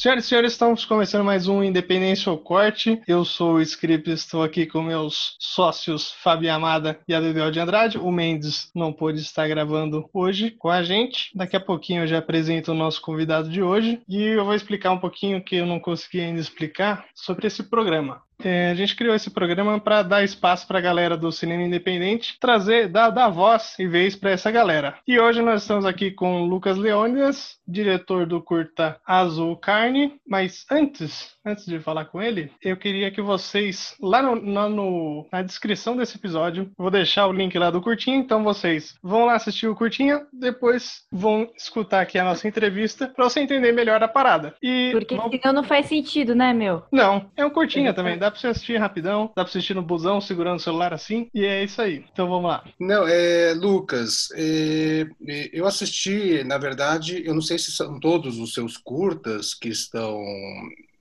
Senhoras e senhores, estamos começando mais um Independência ou Corte. Eu sou o Script, estou aqui com meus sócios Fabi Amada e Adedel de Andrade. O Mendes não pôde estar gravando hoje com a gente. Daqui a pouquinho eu já apresento o nosso convidado de hoje e eu vou explicar um pouquinho que eu não consegui ainda explicar sobre esse programa. É, a gente criou esse programa para dar espaço para a galera do cinema independente, trazer, dar, dar voz e vez para essa galera. E hoje nós estamos aqui com o Lucas Leônidas, diretor do curta Azul Carne. Mas antes, antes de falar com ele, eu queria que vocês, lá no, no, na descrição desse episódio, vou deixar o link lá do curtinho, então vocês vão lá assistir o curtinho, depois vão escutar aqui a nossa entrevista para você entender melhor a parada. E Porque vão... senão não faz sentido, né, meu? Não, é um curtinho também, dá pra você assistir rapidão, dá pra assistir no busão, segurando o celular assim, e é isso aí. Então vamos lá. Não, é, Lucas, é, é, eu assisti, na verdade, eu não sei se são todos os seus curtas que estão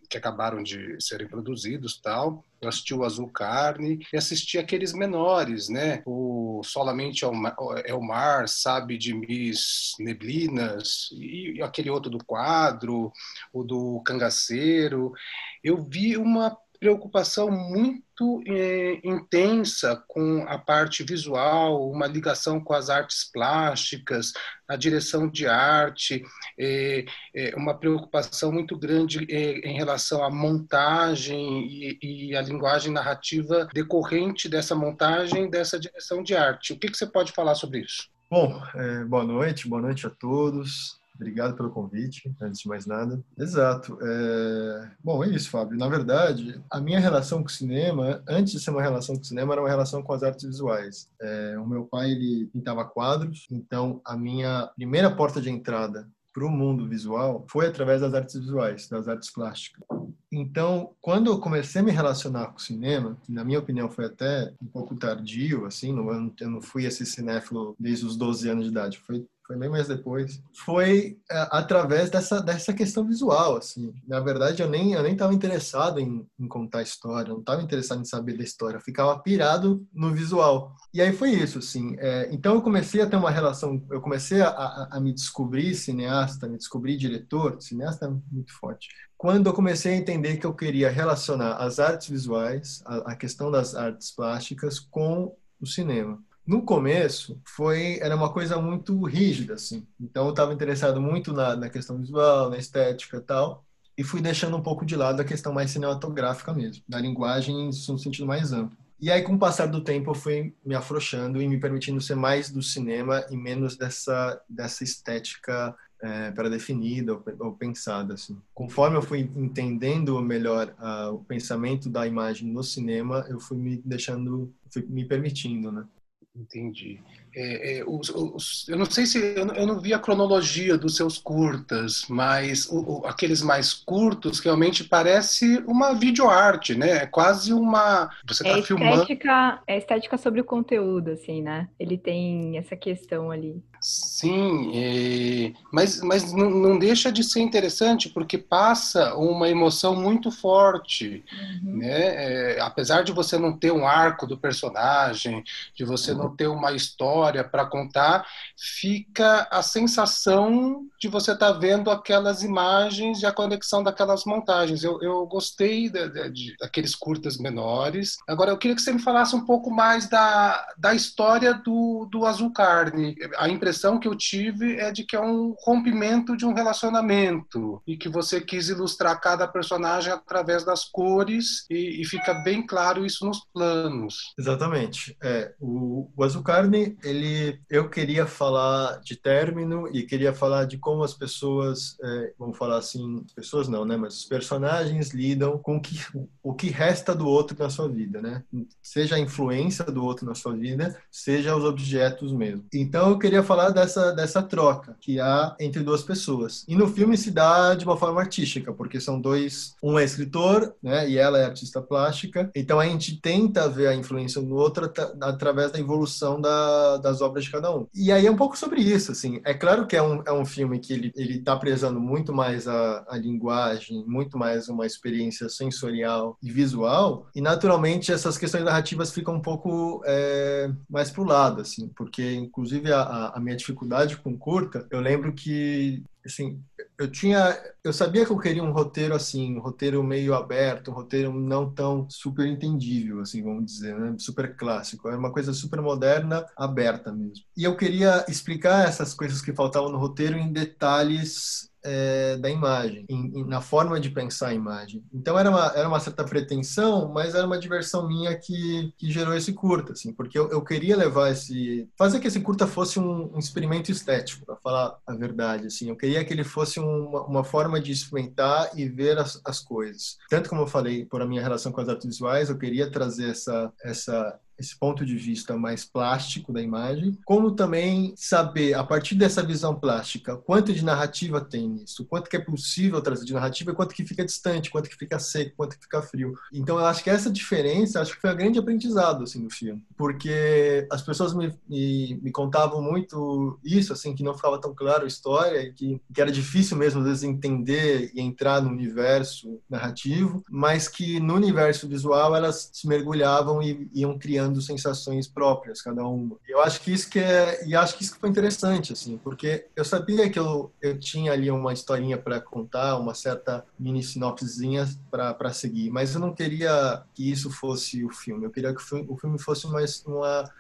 que acabaram de serem produzidos tal. Eu assisti o Azul Carne e assisti aqueles menores, né? O Solamente é o Mar, Sabe de Miss Neblinas e aquele outro do quadro, o do Cangaceiro. Eu vi uma preocupação muito é, intensa com a parte visual, uma ligação com as artes plásticas, a direção de arte, é, é uma preocupação muito grande em relação à montagem e, a linguagem narrativa decorrente dessa montagem, dessa direção de arte. O que, que você pode falar sobre isso? Bom, boa noite, boa noite a todos. Obrigado pelo convite, antes de mais nada. Exato. É... Bom, é isso, Fábio. Na verdade, a minha relação com o cinema, antes de ser uma relação com o cinema, era uma relação com as artes visuais. É... O meu pai, ele pintava quadros, então a minha primeira porta de entrada para o mundo visual foi através das artes visuais, das artes plásticas. Então, quando eu comecei a me relacionar com o cinema, que na minha opinião foi até um pouco tardio, assim, eu não fui esse cinéfilo desde os 12 anos de idade, foi foi bem mais depois, foi é, através dessa, dessa questão visual, assim. Na verdade, eu nem eu nem estava interessado em, em, contar a história, não estava interessado em saber da história, eu ficava pirado no visual. E aí foi isso, assim. É, então eu comecei a ter uma relação, eu comecei a, a, a me descobrir cineasta, me descobrir diretor, cineasta é muito forte. Quando eu comecei a entender que eu queria relacionar as artes visuais, a, a questão das artes plásticas com o cinema no começo foi era uma coisa muito rígida assim então eu estava interessado muito na, na questão visual na estética e tal e fui deixando um pouco de lado a questão mais cinematográfica mesmo da linguagem no sentido mais amplo e aí com o passar do tempo eu fui me afrouxando e me permitindo ser mais do cinema e menos dessa dessa estética é, para definida ou, ou, pensada assim. Conforme eu fui entendendo melhor uh, o pensamento da imagem no cinema, eu fui me deixando, fui me permitindo, né? Entendi. É, é, os, os, eu não sei se eu não, eu não, vi a cronologia dos seus curtas, mas o, o, aqueles mais curtos realmente parece uma videoarte, né? É quase uma. Você está é filmando. É estética sobre o conteúdo, assim, né? Ele tem essa questão ali. Sim, é, mas, mas não, não, deixa de ser interessante porque passa uma emoção muito forte, uhum. né? É, apesar de você não ter um arco do personagem, de você não ter uma história para contar, fica a sensação de você estar tá vendo aquelas imagens e a conexão daquelas montagens. Eu, eu gostei de, de, de, daqueles curtas menores. Agora, eu queria que você me falasse um pouco mais da, da história do, do Azul Carne. A impressão que eu tive é de que é um rompimento de um relacionamento e que você quis ilustrar cada personagem através das cores e, e fica bem claro isso nos planos. Exatamente. É, o, o Azul Carne, ele, eu queria falar de término e queria falar de como as pessoas, é, vamos falar assim, pessoas não, né, mas os personagens lidam com o que, o que resta do outro na sua vida, né? Seja a influência do outro na sua vida, seja os objetos mesmo. Então eu queria falar falar dessa, dessa troca que há entre duas pessoas. E no filme se dá de uma forma artística, porque são dois, um é escritor, né, e ela é artista plástica. Então a gente tenta ver a influência do outro através da evolução da, das obras de cada um. E aí é um pouco sobre isso, assim. É claro que é um, é um filme que ele ele está prezando muito mais a, a linguagem, muito mais uma experiência sensorial e visual. E naturalmente essas questões narrativas ficam um pouco é, mais pro lado, assim, porque inclusive a, a minha dificuldade com curta, eu lembro que assim, eu tinha, eu sabia que eu queria um roteiro assim, um roteiro meio aberto, um roteiro não tão super entendível, assim, vamos dizer, né? Super clássico. Era uma coisa super moderna, aberta mesmo. E eu queria explicar essas coisas que faltavam no roteiro em detalhes é, da imagem, em, em, na forma de pensar a imagem. Então era uma, era uma certa pretensão, mas era uma diversão minha que, que gerou esse curta, assim, porque eu, eu queria levar esse, fazer que esse curta fosse um, um experimento estético, para falar a verdade, assim, eu queria que ele fosse uma, uma forma de experimentar e ver as, as coisas. Tanto como eu falei por a minha relação com as artes visuais, eu queria trazer essa essa esse ponto de vista mais plástico da imagem, como também saber, a partir dessa visão plástica, quanto de narrativa tem nisso, quanto que é possível trazer de narrativa, quanto que fica distante, quanto que fica seco, quanto que fica frio. Então, eu acho que essa diferença, acho que foi um grande aprendizado, assim, do filme, porque as pessoas me, me, me contavam muito isso, assim, que não ficava tão claro a história, e que, que era difícil mesmo, às vezes, entender e entrar no universo narrativo, mas que no universo visual elas se mergulhavam e iam criando criando sensações próprias, cada uma. Eu acho que isso que é, e acho que isso que foi interessante, assim, porque eu sabia que eu, eu tinha ali uma historinha para contar, uma certa mini sinopsezinha para seguir, mas eu não queria que isso fosse o filme. Eu queria que o filme fosse uma, uma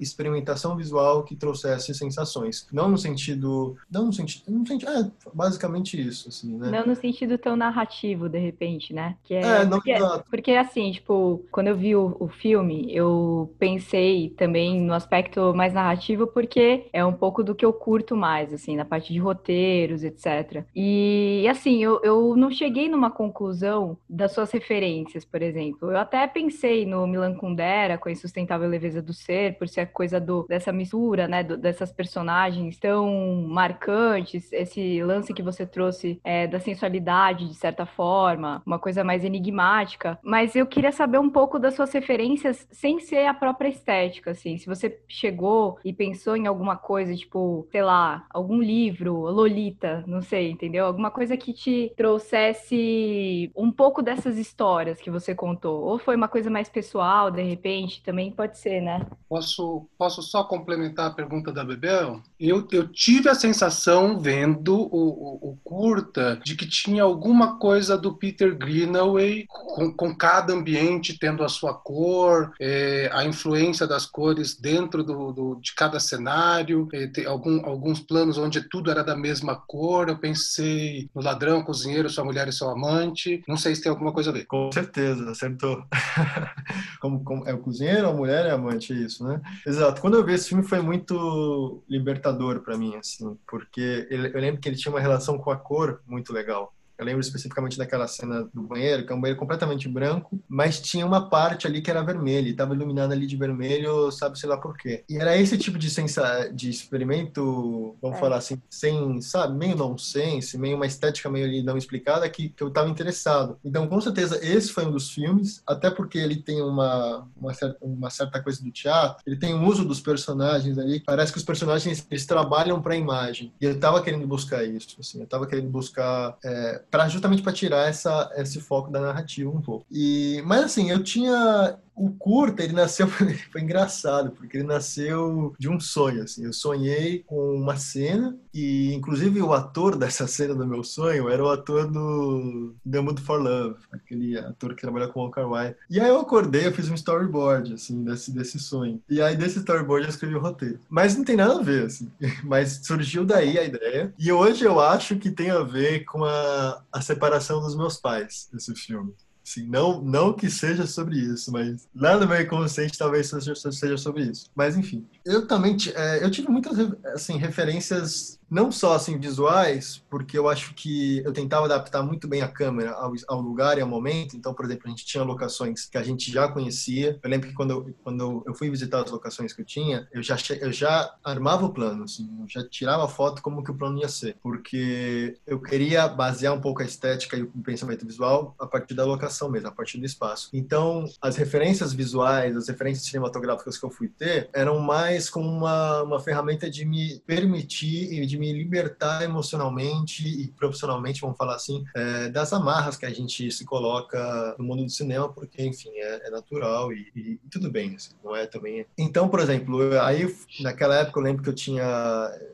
experimentação visual que trouxesse sensações. Não no sentido. Não no sentido. No sentido é, basicamente isso, assim, né? Não no sentido tão narrativo, de repente, né? Que é, é não porque, porque, assim, tipo, quando eu vi o, o filme, eu pensei também no aspecto mais narrativo, porque é um pouco do que eu curto mais, assim, na parte de roteiros, etc. E, assim, eu, eu não cheguei numa conclusão das suas referências, por exemplo. Eu até pensei no Milan Kundera, com a insustentável leveza do ser, por ser a coisa do, dessa mistura, né, do, dessas personagens tão marcantes, esse lance que você trouxe é, da sensualidade, de certa forma, uma coisa mais enigmática. Mas eu queria saber um pouco das suas referências sem ser a própria estética, assim. Se você chegou e pensou em alguma coisa, tipo, sei lá, algum livro, Lolita, não sei, entendeu? Alguma coisa que te trouxesse um pouco dessas histórias que você contou. Ou foi uma coisa mais pessoal, de repente, também pode ser, né? Posso posso, só complementar a pergunta da Bebel? Eu, eu tive a sensação, vendo o, o, o, curta, de que tinha alguma coisa do Peter Greenaway, com, com cada ambiente tendo a sua cor, é, a influência das cores dentro do, do de cada cenário, é, algum, alguns planos onde tudo era da mesma cor. Eu pensei no ladrão, cozinheiro, sua mulher e seu amante. Não sei se tem alguma coisa a ver. Com certeza, acertou. como, como, é o cozinheiro, a mulher e a amante, é isso, né? Exato. Quando eu vi esse filme foi muito libertador para mim, assim, porque eu lembro que ele tinha uma relação com a cor muito legal. Eu lembro especificamente daquela cena do banheiro, que é um banheiro completamente branco, mas tinha uma parte ali que era vermelha, e estava iluminada ali de vermelho, sabe sei lá por quê. E era esse tipo de sensa de experimento, vamos é. falar assim, sem, sabe, meio nonsense, meio uma estética meio ali não explicada, que, que eu estava interessado. Então, com certeza, esse foi um dos filmes, até porque ele tem uma, uma, certa, uma certa coisa do teatro, ele tem o um uso dos personagens ali, parece que os personagens, eles trabalham para a imagem. E eu estava querendo buscar isso, assim, eu estava querendo buscar... É, para justamente para tirar essa, esse foco da narrativa um pouco. E, mas assim, eu tinha o curta, ele nasceu, foi engraçado, porque ele nasceu de um sonho, assim. Eu sonhei com uma cena e, inclusive, o ator dessa cena do meu sonho era o ator do The Mood for Love, aquele ator que trabalha com o Walker White. E aí eu acordei, eu fiz um storyboard, assim, desse, desse sonho. E aí, desse storyboard, eu escrevi o roteiro. Mas não tem nada a ver, assim. Mas surgiu daí a ideia. E hoje eu acho que tem a ver com a, a separação dos meus pais, esse filme. Assim, não, não que seja sobre isso, mas lá no meu inconsciente talvez seja, seja sobre isso. Mas enfim, eu também é, eu tive muitas assim, referências não só assim visuais, porque eu acho que eu tentava adaptar muito bem a câmera ao, ao, lugar e ao momento. Então, por exemplo, a gente tinha locações que a gente já conhecia. Eu lembro que quando eu, quando eu fui visitar as locações que eu tinha, eu já eu já armava o plano, assim, eu já tirava a foto como que o plano ia ser, porque eu queria basear um pouco a estética e o pensamento visual a partir da locação mesmo, a partir do espaço. Então, as referências visuais, as referências cinematográficas que eu fui ter eram mais como uma, uma ferramenta de me permitir e de me libertar emocionalmente e profissionalmente, vamos falar assim, é, das amarras que a gente se coloca no mundo do cinema, porque, enfim, é, é natural e, e, e, tudo bem, assim, não é também. Então, por exemplo, aí naquela época eu lembro que eu tinha,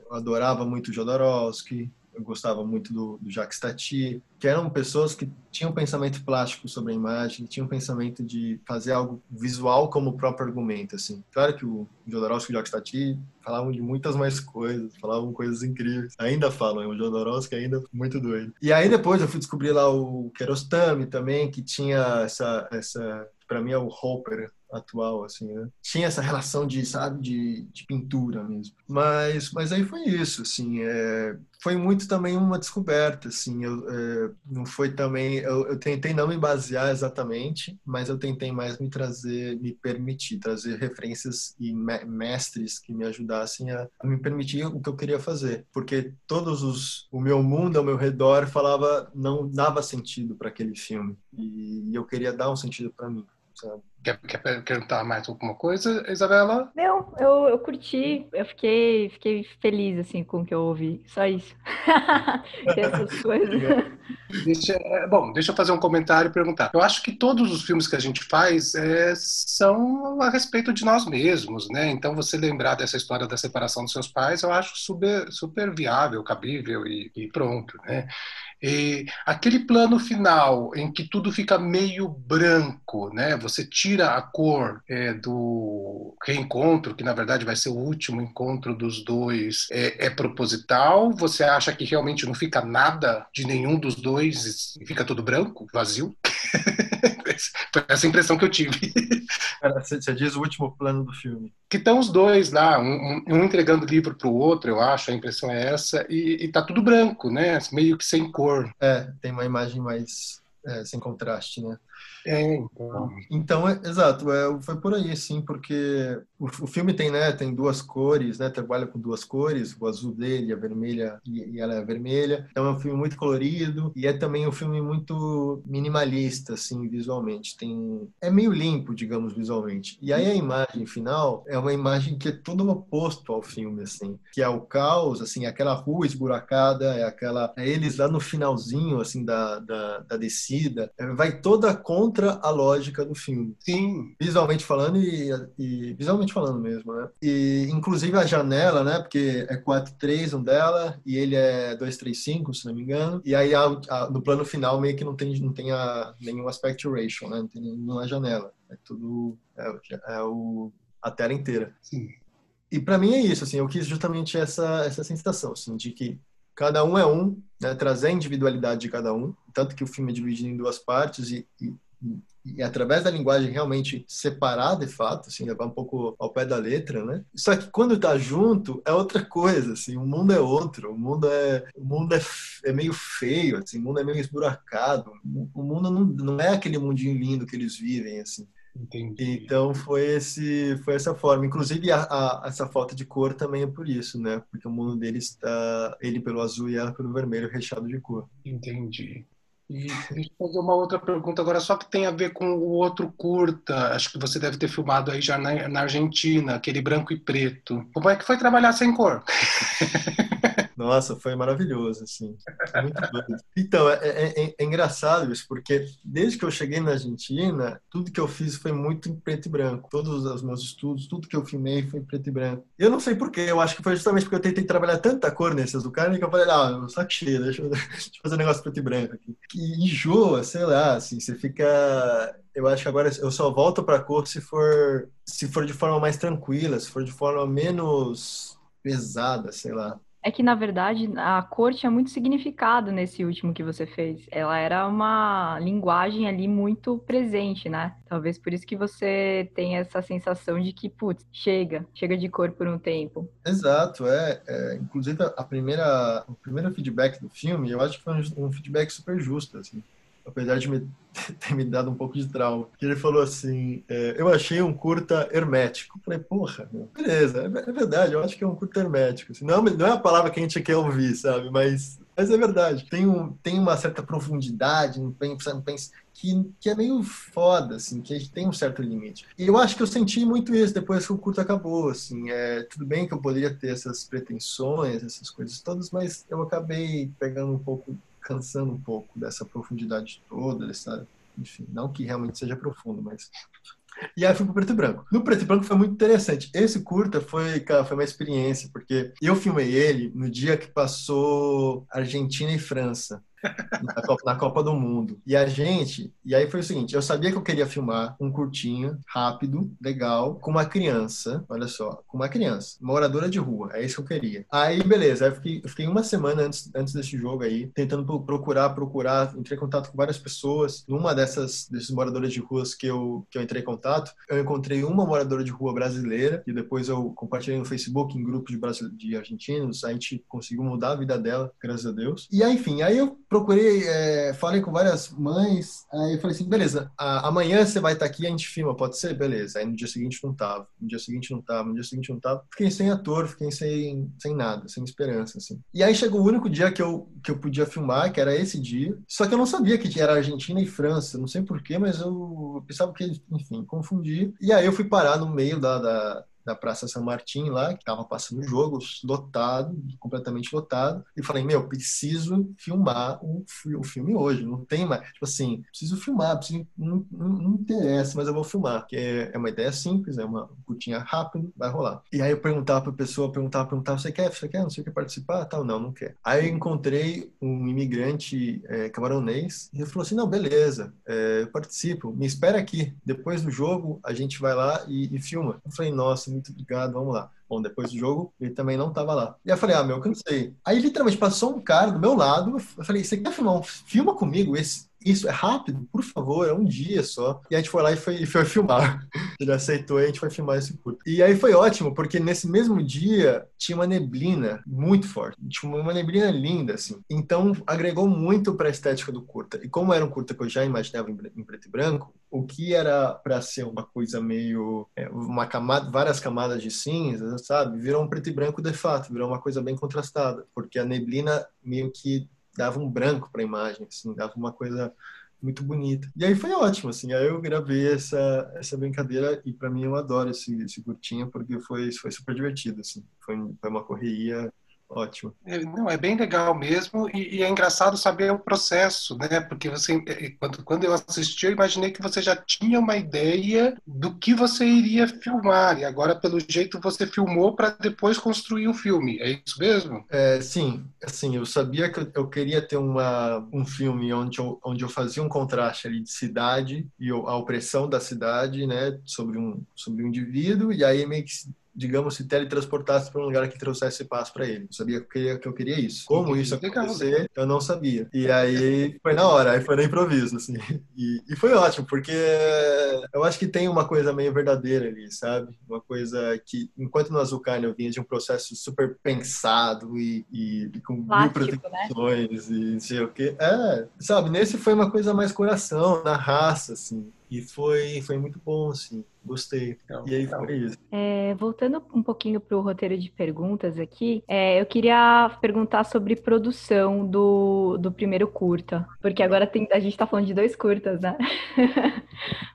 eu adorava muito Jodorowsky, eu gostava muito do, do Jacques Tati, que eram pessoas que tinham pensamento plástico sobre a imagem, tinham pensamento de fazer algo visual como o próprio argumento, assim. Claro que o Jodorowsky e o Jacques Tati falavam de muitas mais coisas, falavam coisas incríveis. Ainda falam, o Jodorowsky ainda muito doido. E aí depois eu fui descobrir lá o Kiarostami também, que tinha essa, essa para mim é o Hopper atual, assim, né? Tinha essa relação de, sabe, de, de pintura mesmo. Mas, mas aí foi isso, assim, é, foi muito também uma descoberta, assim, eu, é, não foi também, eu, eu, tentei não me basear exatamente, mas eu tentei mais me trazer, me permitir, trazer referências e me, mestres que me ajudassem a, a, me permitir o que eu queria fazer, porque todos os, o meu mundo ao meu redor falava, não dava sentido para aquele filme, e, eu queria dar um sentido para mim? Quer, quer perguntar mais alguma coisa, Isabela? Não, eu, eu curti, eu fiquei, fiquei feliz assim com o que eu ouvi, só isso. Essas coisas. Deixa, é, bom, deixa eu fazer um comentário e perguntar. Eu acho que todos os filmes que a gente faz é, são a respeito de nós mesmos, né? Então você lembrar dessa história da separação dos seus pais, eu acho super, super viável, cabível e, e pronto, né? E aquele plano final em que tudo fica meio branco, né? Você tira a cor é, do reencontro, que na verdade vai ser o último encontro dos dois, é, é, proposital? Você acha que realmente não fica nada de nenhum dos dois e fica tudo branco, vazio? Foi essa impressão que eu tive. Você diz o último plano do filme. Que estão os dois lá, um, um entregando livro para o outro, eu acho, a impressão é essa, e, e tá tudo branco, né? Meio que sem cor. É, tem uma imagem mais é, sem contraste, né? É, então. Então, é, exato, é, foi por aí, sim, porque o, o, filme tem, né, tem duas cores, né, trabalha com duas cores, o azul dele, a vermelha e, e, ela é vermelha. Então é um filme muito colorido e é também um filme muito minimalista, assim, visualmente. Tem, é meio limpo, digamos, visualmente. E aí a imagem final é uma imagem que é todo oposto ao filme, assim, que é o caos, assim, aquela rua esburacada, é aquela, é eles lá no finalzinho, assim, da, da, da descida, vai toda contra contra a lógica do filme. Sim. Visualmente falando e, e visualmente falando mesmo, né? E inclusive a janela, né? Porque é 4-3 um dela e ele é 2-3-5, se não me engano. E aí a, a, no plano final meio que não tem, não tem a, nenhum aspect ratio, né? Não tem nenhuma janela. É tudo é, é o, a tela inteira. Sim. E para mim é isso, assim, eu quis justamente essa essa sensação, assim, de que cada um é um, né, trazer a individualidade de cada um, tanto que o filme é dividido em duas partes e, e e através da linguagem realmente separar de fato, assim, levar um pouco ao pé da letra, né? Só que quando tá junto é outra coisa, assim, o mundo é outro, o mundo é, o mundo é, é meio feio, assim, o mundo é meio esburacado, o mundo não, não é aquele mundinho lindo que eles vivem, assim. Entendi. Então foi esse, foi essa forma. Inclusive a, a, essa falta de cor também é por isso, né? Porque o mundo deles está ele pelo azul e ela pelo vermelho recheado de cor. Entendi. E deixa eu fazer uma outra pergunta agora, só que tem a ver com o outro curta. Acho que você deve ter filmado aí já na, na Argentina, aquele branco e preto. Como é que foi trabalhar sem cor? Nossa, foi maravilhoso, assim. Muito. Então, é, é, é, é, engraçado isso, porque desde que eu cheguei na Argentina, tudo que eu fiz foi muito em preto e branco. Todos os meus estudos, tudo que eu filmei foi em preto e branco. Eu não sei porquê, eu acho que foi justamente porque eu tentei trabalhar tanta cor nesse azul carne que eu falei, ah, saco cheio, deixa eu, deixa eu fazer um negócio preto e branco aqui. Que enjoa, sei lá, assim, você fica eu acho que agora eu só volto para cor se for se for de forma mais tranquila, se for de forma menos pesada, sei lá. É que, na verdade, a cor tinha muito significado nesse último que você fez. Ela era uma linguagem ali muito presente, né? Talvez por isso que você tem essa sensação de que, putz, chega, chega de cor por um tempo. Exato, é. é inclusive, a primeira, o primeiro feedback do filme, eu acho que foi um, um feedback super justo, assim apesar de me, ter me dado um pouco de trauma. Que ele falou assim: é, Eu achei um curta hermético. Eu falei, porra, meu, beleza, é, é, verdade, eu acho que é um curta hermético. Assim, não, não é a palavra que a gente quer ouvir, sabe? Mas, mas é verdade. Tem, um, tem uma certa profundidade, um pensa, que, que é meio foda, assim, que tem um certo limite. E eu acho que eu senti muito isso depois que o curto acabou, assim. É, tudo bem que eu poderia ter essas pretensões, essas coisas todas, mas eu acabei pegando um pouco cansando um pouco dessa profundidade toda, dessa, enfim, não que realmente seja profundo, mas E aí fui pro preto e branco. No preto e branco foi muito interessante. Esse curta foi, cara, foi uma experiência, porque eu filmei ele no dia que passou Argentina e França na Copa, na Copa, do Mundo. E a gente, e aí foi o seguinte, eu sabia que eu queria filmar um curtinho, rápido, legal, com uma criança, olha só, com uma criança, moradora de rua, é isso que eu queria. Aí, beleza, aí eu fiquei, eu fiquei uma semana antes, antes desse jogo aí, tentando procurar, procurar, entrei em contato com várias pessoas. Numa dessas, desses moradores de ruas que eu, que eu entrei em contato, eu encontrei uma moradora de rua brasileira, e depois eu compartilhei no Facebook, em grupos de, de argentinos, a gente conseguiu mudar a vida dela, graças a Deus. E aí, enfim, aí eu procurei, é, falei com várias mães, aí falei assim, beleza, a, amanhã você vai estar aqui e a gente filma, pode ser? Beleza. Aí no dia seguinte não tava, no dia seguinte não tava, no dia seguinte não tava. Fiquei sem ator, fiquei sem, sem nada, sem esperança, assim. E aí chegou o único dia que eu, que eu podia filmar, que era esse dia, só que eu não sabia que era Argentina e França, não sei porquê, mas eu pensava que, enfim, confundi. E aí eu fui parar no meio da, da da Praça São Martim lá, que estava passando jogos, lotado, completamente lotado, e falei, meu, preciso filmar o, o filme hoje, não tem mais, tipo assim, preciso filmar, preciso, não, não, não interessa, mas eu vou filmar, porque é, é uma ideia simples, é uma curtinha rápida, vai rolar. E aí eu perguntava pra pessoa, perguntava, perguntava, você quer, você quer, não sei o que participar? Tal, não, não quer. Aí eu encontrei um imigrante é, camaronês, e ele falou assim, não, beleza, é, eu participo, me espera aqui, depois do jogo a gente vai lá e, e filma. Eu falei, nossa, muito obrigado, vamos lá. Bom, depois do jogo, ele também não tava lá. E eu falei, ah, meu, cansei. Aí literalmente passou um cara do meu lado, eu falei, você quer filmar? Filma comigo esse, isso é rápido, por favor, é um dia só. E a gente foi lá e foi, foi filmar. Ele aceitou e a gente foi filmar esse curto. E aí foi ótimo, porque nesse mesmo dia tinha uma neblina muito forte. Tinha uma neblina linda, assim. Então agregou muito para a estética do curta. E como era um curta que eu já imaginava em preto e branco, o que era para ser uma coisa meio é, uma camada, várias camadas de cinza, sabe, virou um preto e branco de fato, virou uma coisa bem contrastada, porque a neblina meio que dava um branco para a imagem, assim, dava uma coisa muito bonita. E aí foi ótimo, assim, aí eu gravei essa, essa brincadeira e para mim eu adoro esse, esse curtinho porque foi, foi super divertido, assim, foi, foi uma correria Ótimo. É, não, é bem legal mesmo e, e, é engraçado saber o processo, né? Porque você, é, é, quando, quando eu assisti, eu imaginei que você já tinha uma ideia do que você iria filmar e agora, pelo jeito, você filmou para depois construir o filme. É isso mesmo? É, sim, assim, eu sabia que eu, eu queria ter uma, um filme onde eu, onde eu fazia um contraste ali de cidade e a opressão da cidade, né? Sobre um, sobre um indivíduo e aí meio que digamos, se teletransportasse para um lugar que trouxesse paz para ele. Eu sabia que eu, queria, que eu queria isso. Como isso acontecer, eu não sabia. E aí foi na hora, aí foi no improviso, assim. E, e foi ótimo, porque eu acho que tem uma coisa meio verdadeira ali, sabe? Uma coisa que, enquanto no Azucarne eu vinha de um processo super pensado e, e, e com Plástico, mil proteções né? e não sei o quê. É, sabe? Nesse foi uma coisa mais coração, na raça, assim. E foi, foi muito bom, assim. Gostei. Então, e aí então. foi isso. É, voltando um pouquinho para o roteiro de perguntas aqui, é, eu queria perguntar sobre produção do, do primeiro curta. Porque agora tem, a gente está falando de dois curtas, né?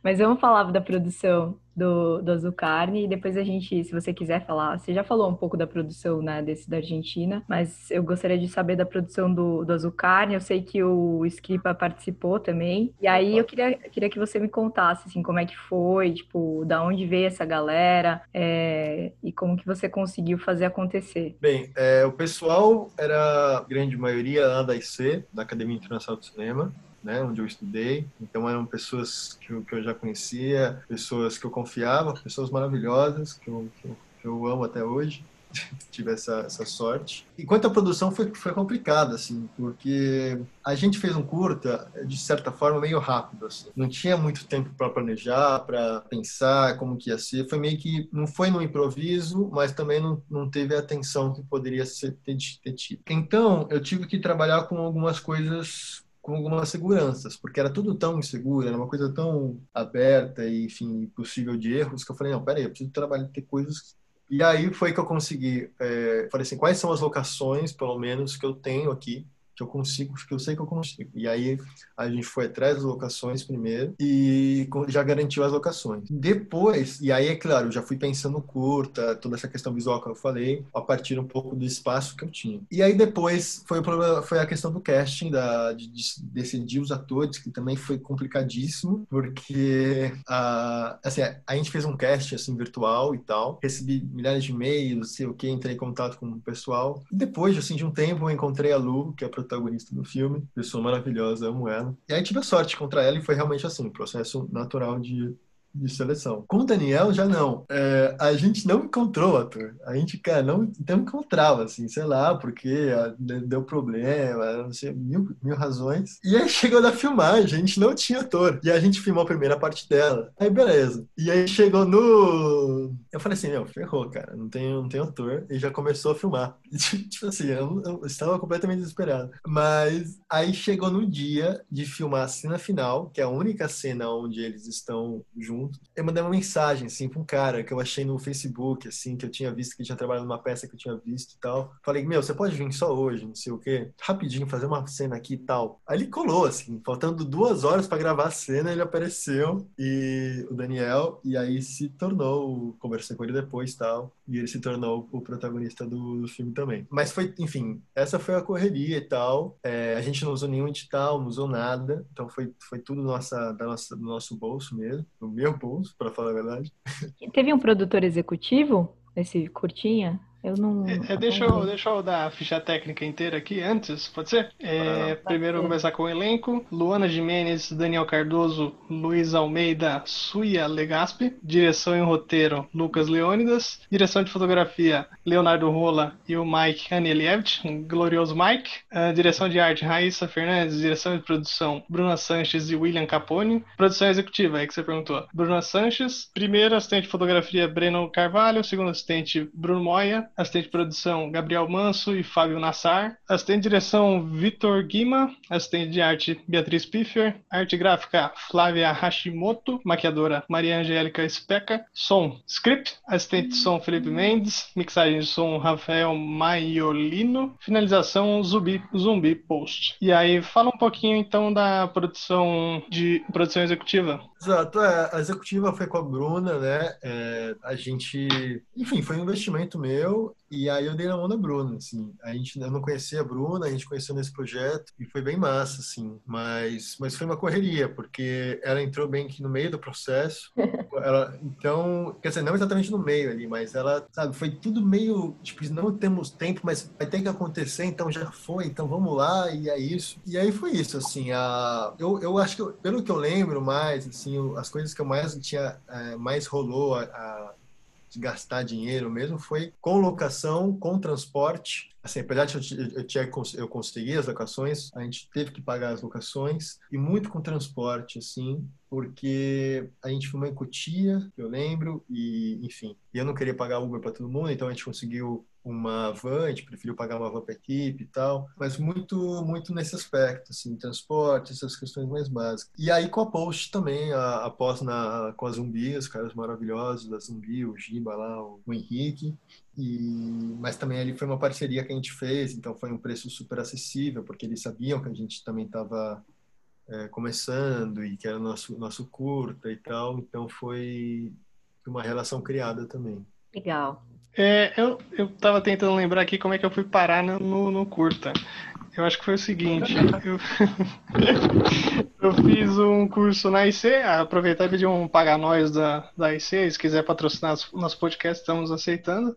Mas vamos falar da produção do, do Azul Carne e depois a gente, se você quiser falar, você já falou um pouco da produção né, desse da Argentina, mas eu gostaria de saber da produção do, do Azul Carne. Eu sei que o Scripa participou também. E aí eu queria, queria que você me contasse assim, como é que foi, tipo, da onde veio essa galera é, e como que você conseguiu fazer acontecer. Bem, é, o pessoal era a grande maioria lá da IC, da Academia Internacional do Cinema né, onde eu estudei. Então eram pessoas que eu, que eu já conhecia, pessoas que eu confiava, pessoas maravilhosas que eu, que eu, que eu amo até hoje. tive essa, essa sorte. Enquanto a produção foi, foi complicada, assim, porque a gente fez um curta, de certa forma, meio rápido, assim. Não tinha muito tempo para planejar, para pensar como que ia ser. Foi meio que, não foi no improviso, mas também não, não teve a atenção que poderia ser, ter, ter tido. Então, eu tive que trabalhar com algumas coisas com algumas seguranças, porque era tudo tão inseguro, era uma coisa tão aberta e, enfim, possível de erros, que eu falei, não, peraí, eu preciso trabalhar, ter coisas... E aí foi que eu consegui, é, falei assim, quais são as locações, pelo menos, que eu tenho aqui, que eu consigo, que eu sei que eu consigo. E aí a gente foi atrás das locações primeiro e já garantiu as locações. Depois, e aí é claro, eu já fui pensando curta, toda essa questão visual que eu falei, a partir um pouco do espaço que eu tinha. E aí depois foi, o problema, foi a questão do casting, da, de, de decidir os atores, que também foi complicadíssimo, porque a, assim, a gente fez um casting assim, virtual e tal, recebi milhares de e-mails, sei o que, entrei em contato com o pessoal. E depois, assim, de um tempo, eu encontrei a Lu, que é a protagonista do filme, pessoa maravilhosa, amo ela. E aí tive a sorte de encontrar ela e foi realmente assim, um processo natural de de seleção. Com o Daniel, já não. É, a gente não encontrou ator. A gente, cara, não, não encontrava, assim, sei lá, porque ah, deu problema, não sei, mil, mil razões. E aí chegou na filmagem, a gente não tinha ator. E a gente filmou a primeira parte dela. Aí, beleza. E aí chegou no. Eu falei assim, meu, ferrou, cara, não tem, não tem ator. E já começou a filmar. tipo assim, eu, eu estava completamente desesperado. Mas aí chegou no dia de filmar a cena final, que é a única cena onde eles estão juntos Eu mandei uma mensagem, assim, pra um cara que eu achei no Facebook, assim, que eu tinha visto, que tinha trabalhado numa peça que eu tinha visto e tal. Falei, meu, você pode vir só hoje, não sei o quê, rapidinho, fazer uma cena aqui e tal. Aí ele colou, assim, faltando duas horas para gravar a cena, ele apareceu, e o Daniel, e aí se tornou, conversei com ele depois e tal, e ele se tornou o protagonista do, do, filme também. Mas foi, enfim, essa foi a correria e tal. É, a gente não usou nenhum edital, não usou nada, então foi, foi tudo nossa, da nossa, do nosso bolso mesmo, do meu bolso, para falar a verdade. Teve um produtor executivo nesse curtinha? Eu não. É, é deixa, eu, deixa eu dar a ficha técnica inteira aqui antes, pode ser? É, ah, primeiro eu começar com o elenco: Luana Jimenez, Daniel Cardoso, Luiz Almeida, Suia Legaspi. Direção e roteiro: Lucas Leônidas. Direção de fotografia: Leonardo Rola e o Mike Anielievich, um glorioso Mike. Uh, direção de arte: Raíssa Fernandes. Direção de produção: Bruna Sanches e William Capone. Produção executiva, é que você perguntou: Bruna Sanches. Primeiro assistente de fotografia: Breno Carvalho. Segundo assistente: Bruno Moya assistente de produção Gabriel Manso e Fábio Nassar, assistente de direção Vitor Guima, assistente de arte Beatriz Piffer, arte gráfica Flávia Hashimoto, maquiadora Maria Angélica Speca, som script, assistente de som Felipe Mendes, mixagem de som Rafael Maiolino, finalização Zumbi, Zumbi Post. E aí fala um pouquinho então da produção de produção executiva. Exato, é, a executiva foi com a Bruna, né? É, a gente, enfim, foi um investimento meu e aí eu dei na mão da Bruna, assim. A gente, eu não conhecia a Bruna, a gente conheceu nesse projeto e foi bem massa, assim. Mas, mas foi uma correria, porque ela entrou bem no meio do processo. Ela, então, quer dizer, não exatamente no meio ali, mas ela, sabe, foi tudo meio, tipo, não temos tempo, mas vai ter que acontecer, então já foi, então vamos lá, e é isso. E aí foi isso, assim, a, eu, eu acho que, pelo que eu lembro mais, assim, as coisas que eu mais tinha, é, mais rolou a, a gastar dinheiro mesmo foi com locação, com transporte. Assim, apesar de eu, eu, tinha, eu conseguir as locações, a gente teve que pagar as locações e muito com transporte, assim, porque a gente filmou em Cotia, eu lembro, e enfim, e eu não queria pagar Uber para todo mundo, então a gente conseguiu uma van, a gente preferiu pagar uma van para equipe e tal, mas muito muito nesse aspecto, assim, transporte, essas questões mais básicas. E aí com a Post também, a, após na com a Zumbi, os caras maravilhosos da Zumbi, o Giba lá, o, o Henrique, e mas também ali foi uma parceria que a gente fez, então foi um preço super acessível, porque eles sabiam que a gente também estava é, começando e que era nosso nosso curta e tal, então foi uma relação criada também. Legal. É, eu, eu tava tentando lembrar aqui como é que eu fui parar no, no, no curta. Eu acho que foi o seguinte, eu, eu fiz um curso na IC, aproveitar e pedir um paga nós da, da IC, se quiser patrocinar nosso podcast, estamos aceitando.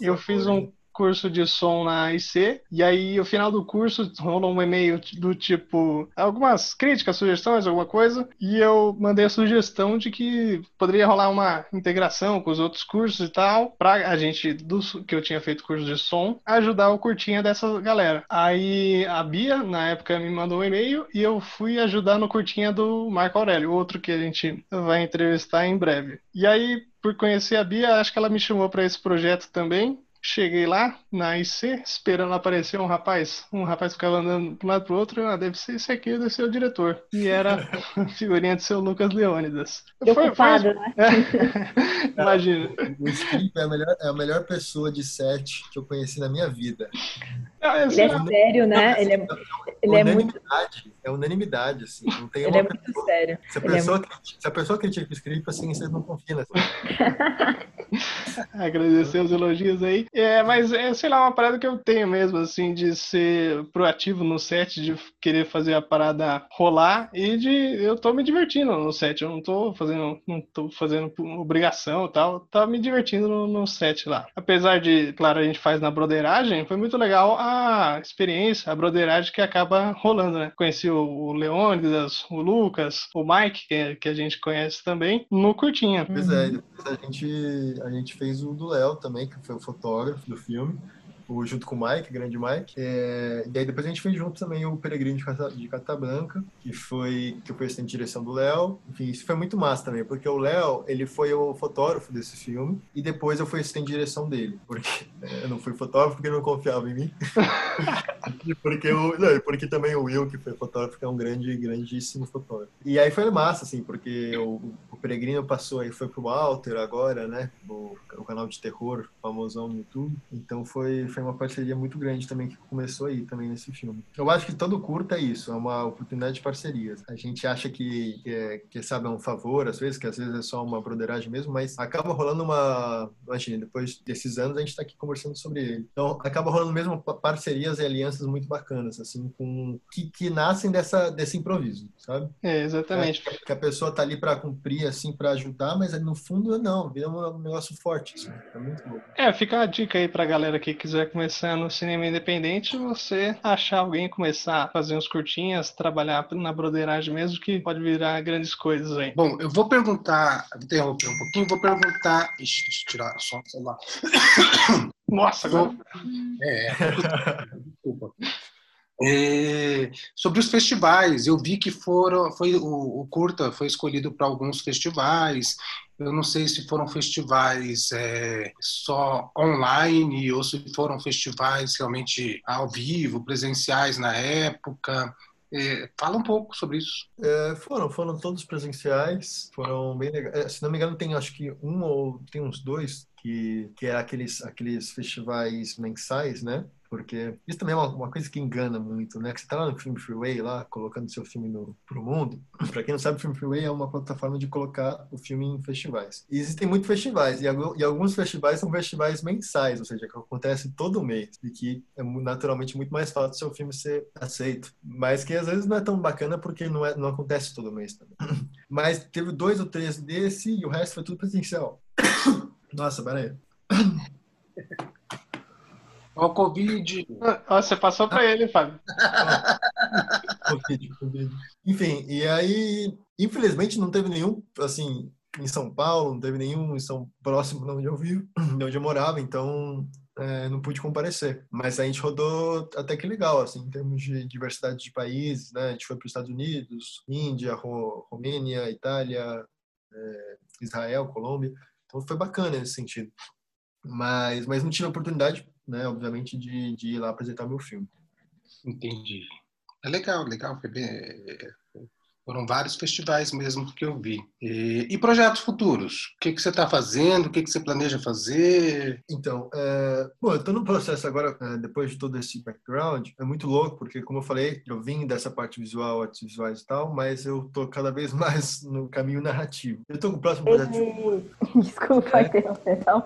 Eu fiz um curso de som na IC, e aí no final do curso rolou um e-mail do tipo algumas críticas, sugestões, alguma coisa, e eu mandei a sugestão de que poderia rolar uma integração com os outros cursos e tal, pra a gente, do, que eu tinha feito curso de som, ajudar o curtinha dessa galera. Aí a Bia, na época, me mandou um e-mail e eu fui ajudar no curtinha do Marco Aurélio, outro que a gente vai entrevistar em breve. E aí, por conhecer a Bia, acho que ela me chamou para esse projeto também. Cheguei lá na IC, esperando aparecer um rapaz. Um rapaz ficava andando de um lado pro outro. Ah, deve ser esse aqui, deve ser o diretor. E era a figurinha do seu Lucas Leônidas. Foi, foi... né? Imagina. O Skip é a, melhor, é a melhor pessoa de set que eu conheci na minha vida. É, ele é sério, né? Ele é, ele é muito. É unanimidade, assim. Não tem ele é muito pessoa... sério. Se a, pessoa, é muito... se a pessoa critica o script, assim, vocês não confiam nessa. Agradecer os elogios aí. É, mas é, sei lá, uma parada que eu tenho mesmo, assim, de ser proativo no set, de querer fazer a parada rolar e de eu tô me divertindo no set. Eu não tô fazendo, não tô fazendo obrigação e tal. Tá me divertindo no, no set lá. Apesar de, claro, a gente faz na broderagem, foi muito legal a experiência, a broderagem que acaba rolando, né? Conheci o, o Leônidas, o Lucas, o Mike, que, que a gente conhece também, no Curtinha. Pois é, depois a gente, a gente fez o do Léo também, que foi o fotógrafo do filme o, junto com o Mike, grande Mike. É, e aí depois a gente fez junto também o Peregrino de Cata, de Catabranca, que foi que foi assistente de direção do Léo. Enfim, isso foi muito massa também, porque o Léo, ele foi o fotógrafo desse filme e depois eu fui assistente de direção dele, porque é, eu não fui fotógrafo porque ele não confiava em mim. e porque o, não, porque também o Will, que foi fotógrafo, que é um grande, grandíssimo fotógrafo. E aí foi massa, assim, porque o, o Peregrino passou aí, foi pro Walter agora, né? O, o canal de terror famosão no YouTube. Então foi, foi uma parceria muito grande também que começou aí também nesse filme. Eu acho que todo curta é isso, é uma oportunidade de parcerias. A gente acha que, que, é, que sabe, é um favor, às vezes, que às vezes é só uma broderagem mesmo, mas acaba rolando uma. Imagina, depois desses anos a gente está aqui conversando sobre ele. Então acaba rolando mesmo parcerias e alianças muito bacanas, assim, com que, que nascem dessa, desse improviso, sabe? É, exatamente. É, que a pessoa tá ali para cumprir, assim, para ajudar, mas no fundo não, vira um negócio forte, assim, é muito louco. É, fica a dica aí pra galera que quiser começar no cinema independente, você achar alguém começar a fazer uns curtinhas, trabalhar na broderagem mesmo, que pode virar grandes coisas aí. Bom, eu vou perguntar, vou interromper um pouquinho, vou perguntar. Ixi, deixa eu tirar só o celular. Nossa, agora. É, desculpa. É, sobre os festivais, eu vi que foram, foi o, o curta foi escolhido para alguns festivais. Eu não sei se foram festivais é, só online ou se foram festivais realmente ao vivo, presenciais na época. É, fala um pouco sobre isso. É, foram, foram todos presenciais, foram bem legais. É, se não me engano, tem acho que um ou tem uns dois que, que é aqueles, aqueles festivais mensais, né? porque isso também é uma, uma, coisa que engana muito, né? Que você tá lá no Film Freeway, lá, colocando seu filme no, pro mundo. Para quem não sabe, o Film Freeway é uma plataforma de colocar o filme em festivais. E existem muitos festivais, e, e alguns festivais são festivais mensais, ou seja, que acontecem todo mês, e que é naturalmente muito mais fácil o seu filme ser aceito. Mas que às vezes não é tão bacana porque não, é, não acontece todo mês também. Mas teve dois ou três desse, e o resto foi tudo presencial. Nossa, peraí. Olha o Covid. Ah, você passou para ele, Fábio. Covid, Covid. Enfim, e aí, infelizmente, não teve nenhum, assim, em São Paulo, não teve nenhum em São próximo de onde eu vivo, de onde eu morava, então é, não pude comparecer. Mas a gente rodou até que legal, assim, em termos de diversidade de países, né? A gente foi para os Estados Unidos, Índia, Ro Romênia, Itália, é, Israel, Colômbia. Então foi bacana nesse sentido. Mas, mas não tive a oportunidade né, obviamente, de, de ir lá apresentar meu filme. Entendi. É legal, legal. Foi bem, é, foram vários festivais mesmo que eu vi. E, e projetos futuros? O que, que você está fazendo? O que, que você planeja fazer? Então, é, bom, eu estou no processo agora, é, depois de todo esse background, é muito louco, porque, como eu falei, eu vim dessa parte visual, artes visuais e tal, mas eu estou cada vez mais no caminho narrativo. Eu estou com o próximo projeto. Desculpa a interrupção.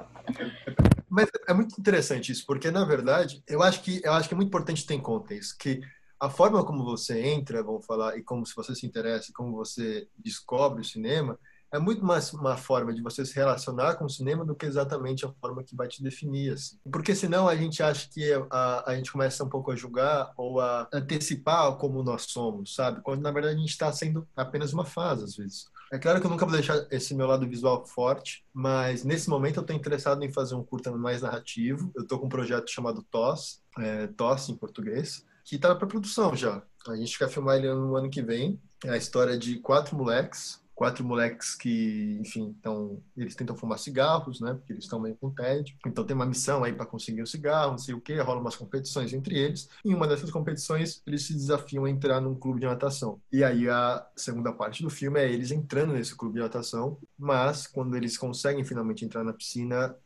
Mas é muito interessante isso, porque na verdade, eu acho que eu acho que é muito importante ter em conta isso, que a forma como você entra, vamos falar, e como se você se interessa, como você descobre o cinema, é muito mais uma forma de você se relacionar com o cinema do que exatamente a forma que vai te definir, assim. Porque senão a gente acha que a, a gente começa um pouco a julgar ou a antecipar como nós somos, sabe? Quando na verdade a gente está sendo apenas uma fase, às vezes. É claro que eu nunca vou deixar esse meu lado visual forte, mas nesse momento eu estou interessado em fazer um curta mais narrativo. Eu estou com um projeto chamado TOS, é, TOS em português, que está para produção já. A gente quer filmar ele no ano que vem. É a história de quatro moleques quatro moleques que, enfim, então eles tentam fumar cigarros, né? Porque eles estão meio com tédio. Então tem uma missão aí para conseguir o cigarro, não sei o que, rola umas competições entre eles. Em uma dessas competições eles se desafiam a entrar num clube de natação. E aí a segunda parte do filme é eles entrando nesse clube de natação, mas quando eles conseguem finalmente entrar na piscina,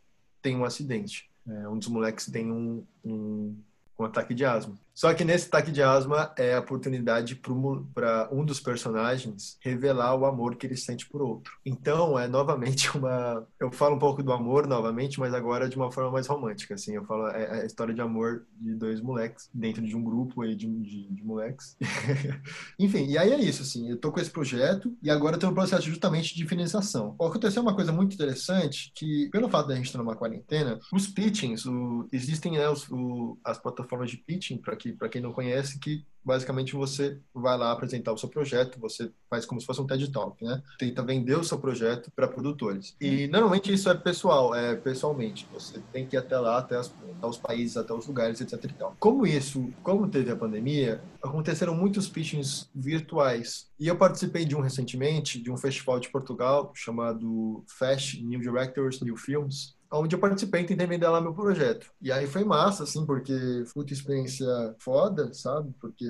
tem um acidente. É, um dos moleques tem um, um com ataque de asma. Só que nesse ataque de asma é a oportunidade para um dos personagens revelar o amor que ele sente por outro. Então é novamente uma. Eu falo um pouco do amor novamente, mas agora de uma forma mais romântica. Assim, eu falo é, é a história de amor de dois moleques dentro de um grupo aí de, de, de moleques. Enfim, e aí é isso. Assim, eu tô com esse projeto e agora eu tenho um processo justamente de financiação. Aconteceu uma coisa muito interessante que, pelo fato da gente estar numa quarentena, os pitchings, o, existem né, os, o, as plataformas de pitching para que que para quem não conhece, que basicamente você vai lá apresentar o seu projeto, você faz como se fosse um TED Talk, né? Tenta vender o seu projeto para produtores. E normalmente isso é pessoal, é pessoalmente. Você tem que ir até lá, até, as, até os países, até os lugares, etc. E tal. Como isso, como teve a pandemia, aconteceram muitos pitchings virtuais. E eu participei de um recentemente, de um festival de Portugal chamado FASH, New Directors, New Films, onde eu participei tentei vender lá meu projeto. E aí foi massa, assim, porque foi uma experiência foda, sabe? Porque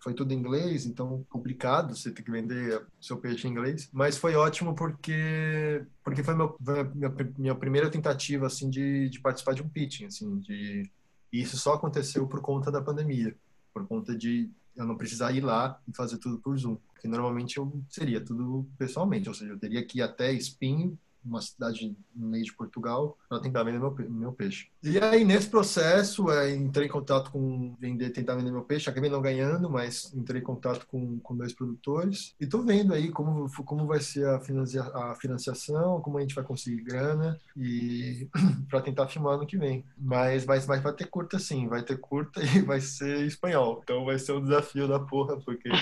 foi tudo em inglês, então complicado você ter que vender seu peixe em inglês. Mas foi ótimo porque porque foi meu, minha, minha primeira tentativa assim de, de participar de um pitching, assim, de e isso só aconteceu por conta da pandemia, por conta de eu não precisar ir lá e fazer tudo por Zoom, porque normalmente eu seria tudo pessoalmente, ou seja, eu teria que ir até Espinho uma cidade no meio de Portugal, para tentar vender meu, meu peixe. E aí, nesse processo, é, entrei em contato com vender, tentar vender meu peixe, acabei não ganhando, mas entrei em contato com, com dois produtores e tô vendo aí como, como vai ser a, financia, a financiação, como a gente vai conseguir grana e para tentar filmar ano que vem. Mas, mas, mas vai ter curta sim, vai ter curta e vai ser espanhol. Então vai ser um desafio da porra, porque.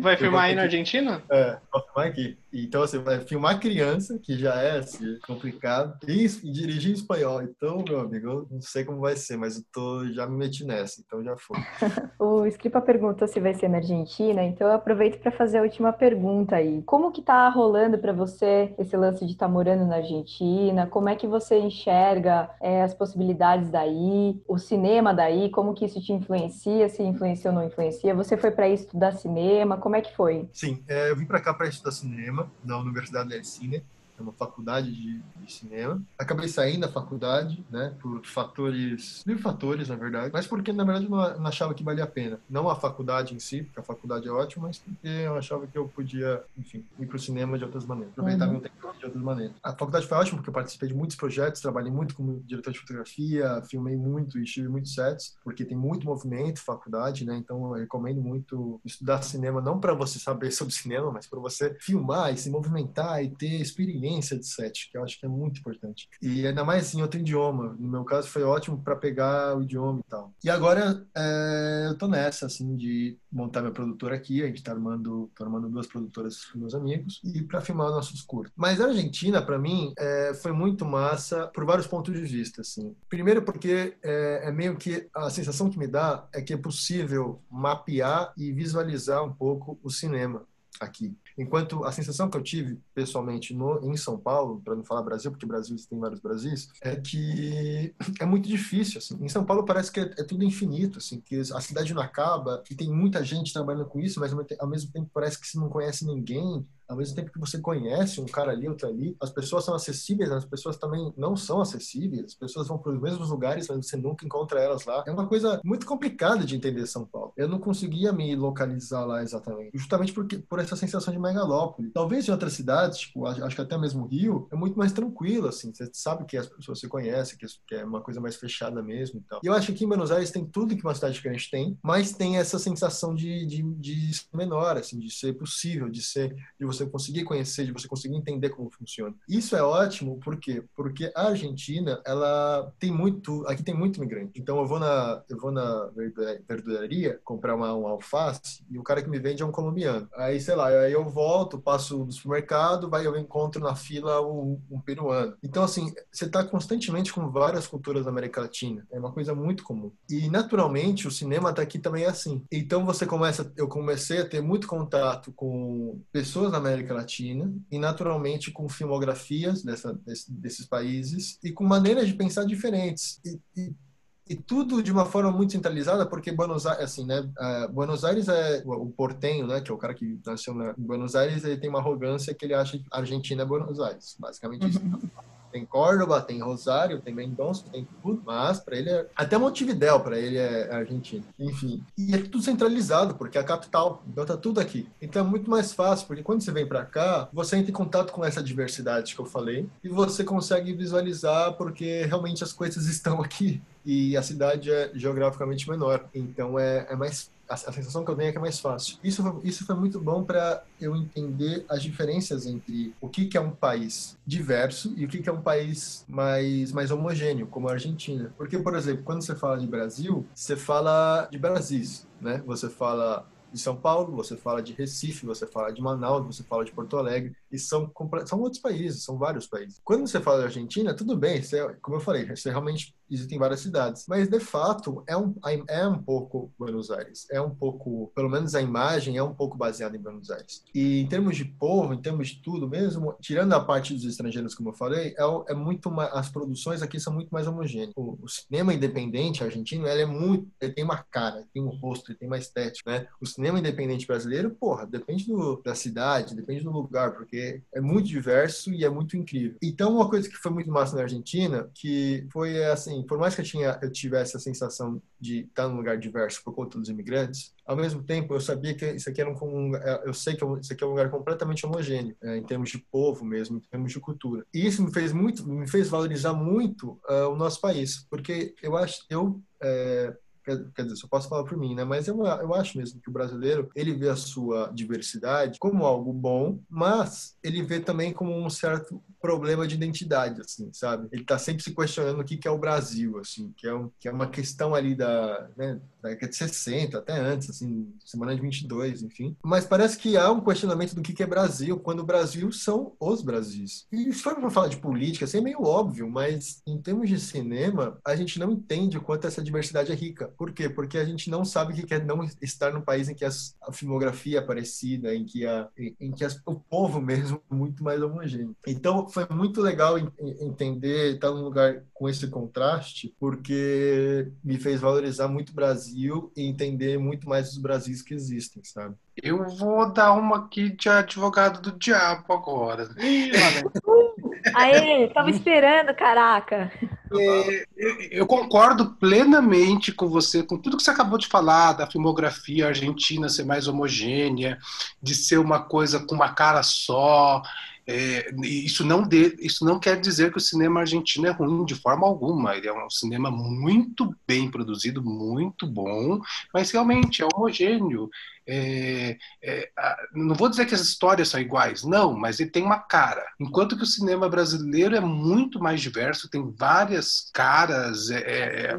Vai filmar aí na Argentina? É, vou filmar aqui. Então, assim, vai filmar criança, que já é assim, complicado, e, e dirigir em espanhol. Então, meu amigo, eu não sei como vai ser, mas eu tô, já me meti nessa, então já foi. o Scripa perguntou se vai ser na Argentina, então eu aproveito para fazer a última pergunta aí. Como que tá rolando para você esse lance de estar tá morando na Argentina? Como é que você enxerga é, as possibilidades daí, o cinema daí? Como que isso te influencia? Se influencia ou não influencia? Você foi para estudar cinema? Como é que foi? Sim, é, eu vim para cá para estudar cinema na Universidade del Cine é uma faculdade de, de, cinema. Acabei saindo da faculdade, né, por fatores, mil fatores, na verdade, mas porque, na verdade, não, não, achava que valia a pena. Não a faculdade em si, porque a faculdade é ótima, mas porque eu achava que eu podia, enfim, ir para o cinema de outras maneiras, aproveitar uhum. meu tempo de outras maneiras. A faculdade foi ótima porque eu participei de muitos projetos, trabalhei muito como diretor de fotografia, filmei muito e estive muitos sets, porque tem muito movimento, faculdade, né, então eu recomendo muito estudar cinema, não para você saber sobre cinema, mas para você filmar e se movimentar e ter experiência experiência de set, que eu acho que é muito importante. E ainda mais em outro idioma. No meu caso, foi ótimo para pegar o idioma e tal. E agora é, eu tô nessa, assim, de montar minha produtora aqui. A gente tá armando, tô armando duas produtoras com meus amigos e para filmar nossos curtos. Mas a Argentina, para mim, é, foi muito massa por vários pontos de vista, assim. Primeiro porque é, é meio que a sensação que me dá é que é possível mapear e visualizar um pouco o cinema aqui. Enquanto a sensação que eu tive pessoalmente no, em São Paulo, para não falar Brasil, porque Brasil tem vários Brasis, é que é muito difícil. Assim. Em São Paulo parece que é, é tudo infinito, assim, que a cidade não acaba, e tem muita gente trabalhando com isso, mas ao mesmo tempo parece que você não conhece ninguém ao mesmo tempo que você conhece um cara ali, outro ali, as pessoas são acessíveis, as pessoas também não são acessíveis, as pessoas vão para os mesmos lugares, mas você nunca encontra elas lá. É uma coisa muito complicada de entender São Paulo. Eu não conseguia me localizar lá exatamente, justamente porque, por essa sensação de megalópole. Talvez em outras cidades, tipo, acho que até mesmo Rio, é muito mais tranquilo, assim, você sabe que as pessoas se conhecem, que é uma coisa mais fechada mesmo e tal. E eu acho que em Buenos Aires tem tudo que uma cidade grande tem, mas tem essa sensação de, de, de menor, assim, de ser possível, de ser, de você conseguir conhecer, de você conseguir entender como funciona. Isso é ótimo, por quê? Porque a Argentina, ela tem muito, aqui tem muito imigrante. Então eu vou na, eu vou na verduraria comprar uma, uma alface e o cara que me vende é um colombiano. Aí, sei lá, aí eu volto, passo no supermercado, vai eu encontro na fila um, um peruano. Então, assim, você está constantemente com várias culturas da América Latina. É uma coisa muito comum. E, naturalmente, o cinema daqui também é assim. Então, você começa, eu comecei a ter muito contato com pessoas da América Latina e, naturalmente, com filmografias dessa, desse, desses países e com maneiras de pensar diferentes. E, e, e tudo de uma forma muito centralizada, porque Buenos Aires, assim, né? Uh, Buenos Aires é o portenho, né? Que é o cara que nasceu em Buenos Aires, ele tem uma arrogância que ele acha que a Argentina é Buenos Aires, basicamente isso. Tem Córdoba, tem Rosário, tem Mendonça, tem tudo, mas para ele é até Montevidéu para ele é Argentina. Enfim, e é tudo centralizado porque é a capital, então tá tudo aqui. Então é muito mais fácil porque quando você vem para cá, você entra em contato com essa diversidade que eu falei e você consegue visualizar porque realmente as coisas estão aqui e a cidade é geograficamente menor, então é, é mais a, sensação que eu tenho é que é mais fácil. Isso, isso foi muito bom para eu entender as diferenças entre o que, que é um país diverso e o que, que é um país mais, mais homogêneo, como a Argentina. Porque, por exemplo, quando você fala de Brasil, você fala de Brasis, né? Você fala de São Paulo, você fala de Recife, você fala de Manaus, você fala de Porto Alegre, e são, são outros países, são vários países. Quando você fala de Argentina, tudo bem, você, como eu falei, você realmente existem várias cidades, mas de fato é um, é um pouco Buenos Aires, é um pouco, pelo menos a imagem é um pouco baseada em Buenos Aires. E em termos de povo, em termos de tudo mesmo, tirando a parte dos estrangeiros, como eu falei, é, é muito mais, as produções aqui são muito mais homogêneas. O, o, cinema independente argentino, ele é muito, ele tem uma cara, tem um rosto, ele tem uma estética, né? O cinema independente brasileiro, porra, depende do, da cidade, depende do lugar, porque é muito diverso e é muito incrível. Então, uma coisa que foi muito massa na Argentina, que foi assim, por mais que eu, tinha, eu tivesse a sensação de estar num lugar diverso por conta dos imigrantes, ao mesmo tempo eu sabia que isso aqui era um, é, eu sei que isso aqui é um lugar completamente homogêneo é, em termos de povo mesmo, em termos de cultura. E isso me fez muito, me fez valorizar muito uh, o nosso país, porque eu acho, eu é, quer, dizer, só posso falar por mim, né? Mas eu, eu acho mesmo que o brasileiro, ele vê a sua diversidade como algo bom, mas ele vê também como um certo problema de identidade, assim, sabe? Ele tá sempre se questionando o que, que é o Brasil, assim, que é, um, que é uma questão ali da, né, da década de 60, até antes, assim, semana de 22, enfim. Mas parece que há um questionamento do que, que é Brasil, quando o Brasil são os Brasis. E se for para falar de política, assim, é meio óbvio, mas em termos de cinema, a gente não entende o quanto essa diversidade é rica. Por quê? Porque a gente não sabe o que é não estar num país em que as, a filmografia é parecida, em que, a, em, em que as, o povo mesmo é muito mais homogêneo. Então, foi muito legal entender, estar num lugar com esse contraste, porque me fez valorizar muito o Brasil e entender muito mais os Brasis que existem, sabe? Eu vou dar uma aqui de advogado do diabo agora. Aê, tava esperando, caraca. É, eu concordo plenamente com você, com tudo que você acabou de falar, da filmografia argentina ser mais homogênea, de ser uma coisa com uma cara só. É, isso, não de, isso não quer dizer que o cinema argentino é ruim de forma alguma. Ele é um cinema muito bem produzido, muito bom, mas realmente é homogêneo. É, é, não vou dizer que as histórias são iguais, não, mas ele tem uma cara. Enquanto que o cinema brasileiro é muito mais diverso, tem várias caras, é,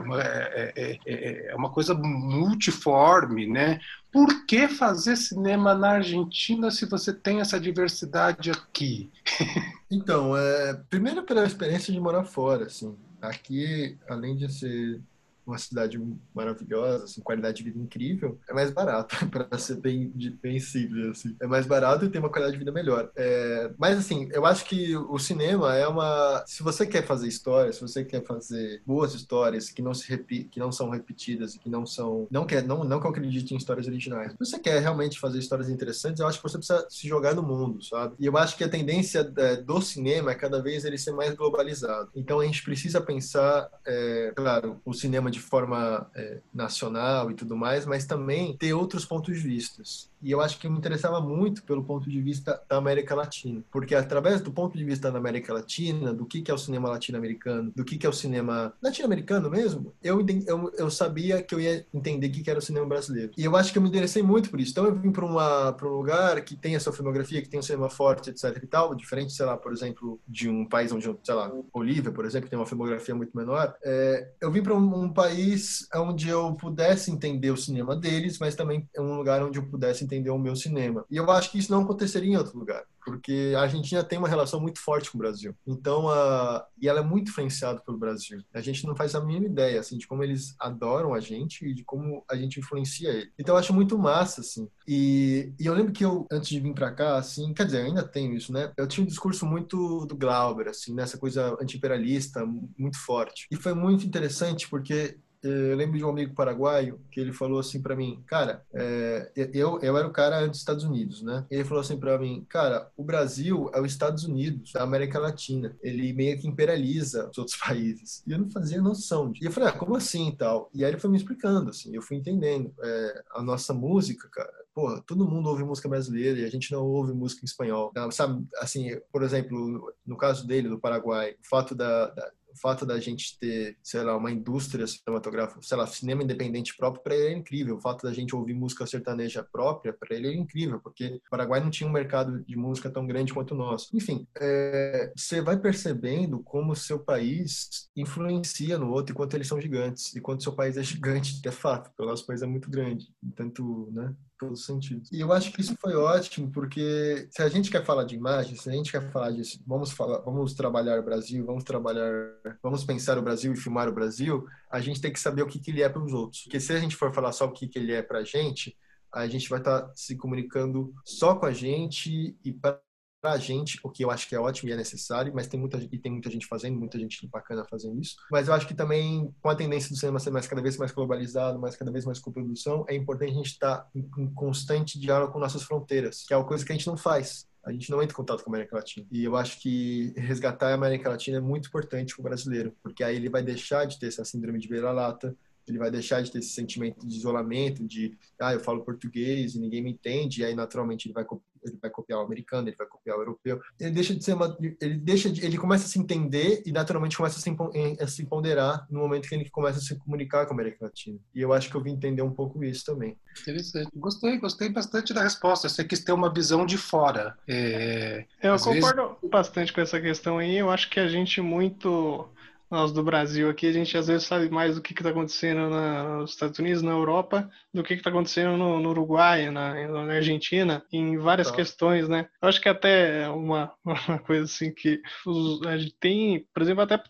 é, é, é uma coisa multiforme, né? Por que fazer cinema na Argentina se você tem essa diversidade aqui? então, é, primeiro pela experiência de morar fora, assim. Aqui, além de ser uma cidade maravilhosa, assim, qualidade de vida incrível, é mais barato, para ser bem, bem simples, assim. É mais barato e tem uma qualidade de vida melhor. É, mas, assim, eu acho que o cinema é uma... Se você quer fazer histórias, se você quer fazer boas histórias que não, se repi... que não são repetidas e que não são... Não, quer, não, não que eu acredite em histórias originais. Se você quer realmente fazer histórias interessantes, eu acho que você precisa se jogar no mundo, sabe? E eu acho que a tendência é, do cinema é cada vez ele ser mais globalizado. Então, a gente precisa pensar, é, claro, o cinema de forma é, nacional e tudo mais, mas também ter outros pontos de vista. E eu acho que me interessava muito pelo ponto de vista da América Latina, porque através do ponto de vista da América Latina, do que, que é o cinema latino-americano, do que, que é o cinema latino-americano mesmo, eu, eu, eu sabia que eu ia entender o que, que era o cinema brasileiro. E eu acho que eu me interessei muito por isso. Então eu vim para um lugar que tem a sua filmografia, que tem um cinema forte, etc e tal, diferente, sei lá, por exemplo, de um país onde, sei lá, Bolívia, por exemplo, tem uma filmografia muito menor. É, eu vim para um, um país onde eu pudesse entender o cinema deles, mas também é um lugar onde eu pudesse entender entender o meu cinema. E eu acho que isso não aconteceria em outro lugar, porque a Argentina tem uma relação muito forte com o Brasil. Então, a, e ela é muito influenciada pelo Brasil. A gente não faz a mínima ideia, assim, de como eles adoram a gente e de como a gente influencia ele. Então, eu acho muito massa, assim. E, e eu lembro que eu, antes de vir para cá, assim, quer dizer, ainda tenho isso, né? Eu tinha um discurso muito do Glauber, assim, nessa coisa anti-imperialista, muito forte. E foi muito interessante porque eu lembro de um amigo paraguaio que ele falou assim para mim, cara, é, eu, eu era o cara antes dos Estados Unidos, né? Ele falou assim para mim, cara, o Brasil é os Estados Unidos da América Latina. Ele meio que imperializa os outros países. E eu não fazia noção. De... E eu falei, ah, como assim e tal? E aí ele foi me explicando, assim, eu fui entendendo. É, a nossa música, cara, porra, todo mundo ouve música brasileira e a gente não ouve música em espanhol. Sabe, assim, por exemplo, no caso dele, do Paraguai, o fato da, da o fato da gente ter, sei lá, uma indústria cinematográfica, sei lá, cinema independente próprio, para ele é incrível. O fato da gente ouvir música sertaneja própria, para ele é incrível, porque o Paraguai não tinha um mercado de música tão grande quanto o nosso. Enfim, é, você vai percebendo como o seu país influencia no outro e quanto eles são gigantes, e quanto seu país é gigante, de fato, porque o nosso país é muito grande. Tanto, né? Todos os sentidos. E eu acho que isso foi ótimo, porque se a gente quer falar de imagem, se a gente quer falar disso, vamos falar, vamos trabalhar o Brasil, vamos trabalhar, vamos pensar o Brasil e filmar o Brasil, a gente tem que saber o que, que ele é para os outros. Porque se a gente for falar só o que, que ele é para a gente, a gente vai estar tá se comunicando só com a gente e para para a gente, o que eu acho que é ótimo e é necessário, mas tem muita, e tem muita gente fazendo, muita gente bacana fazendo isso. Mas eu acho que também, com a tendência do cinema ser mais, cada vez mais globalizado, mais cada vez mais com produção, é importante a gente estar tá em, em constante diálogo com nossas fronteiras, que é uma coisa que a gente não faz a gente não entra em contato com a América Latina. E eu acho que resgatar a América Latina é muito importante para o brasileiro, porque aí ele vai deixar de ter essa síndrome de beira-lata, ele vai deixar de ter esse sentimento de isolamento, de, ah, eu falo português e ninguém me entende, e aí naturalmente ele vai, ele vai copiar o americano, ele vai copiar o europeu. Ele deixa de ser uma, ele deixa de, ele começa a se entender e naturalmente começa a se, a se ponderar no momento que ele começa a se comunicar com a América Latina. E eu acho que eu vim entender um pouco isso também. Interessante. Gostei, gostei bastante da resposta. Você quis ter uma visão de fora. É, eu concordo vezes... bastante com essa questão aí. Eu acho que a gente muito nós do Brasil aqui, a gente às vezes sabe mais do que está acontecendo na, nos Estados Unidos, na Europa, do que está acontecendo no, no Uruguai, na, na, Argentina, em várias tá. questões, né? Eu acho que até uma, uma coisa assim que os, a gente tem, por exemplo, até